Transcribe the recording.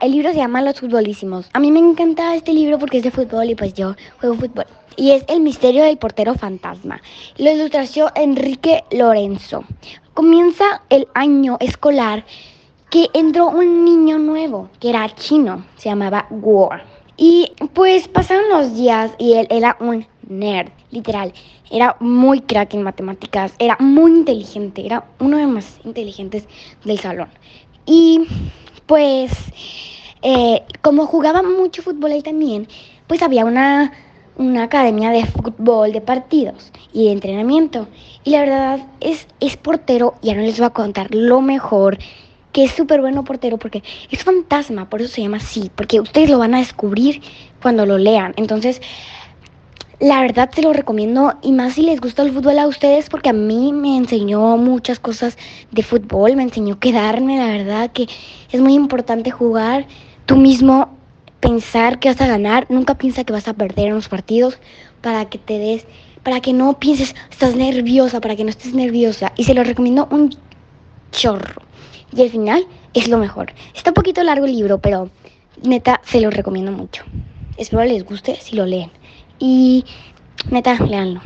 El libro se llama Los Futbolísimos. A mí me encanta este libro porque es de fútbol y pues yo juego fútbol. Y es El misterio del portero fantasma. Lo ilustració Enrique Lorenzo. Comienza el año escolar que entró un niño nuevo, que era chino, se llamaba War. Y pues pasaron los días y él era un nerd, literal. Era muy crack en matemáticas, era muy inteligente, era uno de los más inteligentes del salón. Y pues eh, como jugaba mucho fútbol ahí también, pues había una, una academia de fútbol, de partidos y de entrenamiento. Y la verdad es, es portero, ya no les voy a contar lo mejor, que es súper bueno portero porque es fantasma, por eso se llama así, porque ustedes lo van a descubrir cuando lo lean. Entonces, la verdad se lo recomiendo y más si les gusta el fútbol a ustedes porque a mí me enseñó muchas cosas de fútbol, me enseñó quedarme, la verdad que es muy importante jugar tú mismo, pensar que vas a ganar, nunca piensa que vas a perder en los partidos para que te des, para que no pienses, estás nerviosa, para que no estés nerviosa y se lo recomiendo un chorro. Y al final es lo mejor. Está un poquito largo el libro, pero neta se lo recomiendo mucho. Espero les guste si lo leen. Y neta, leanlo.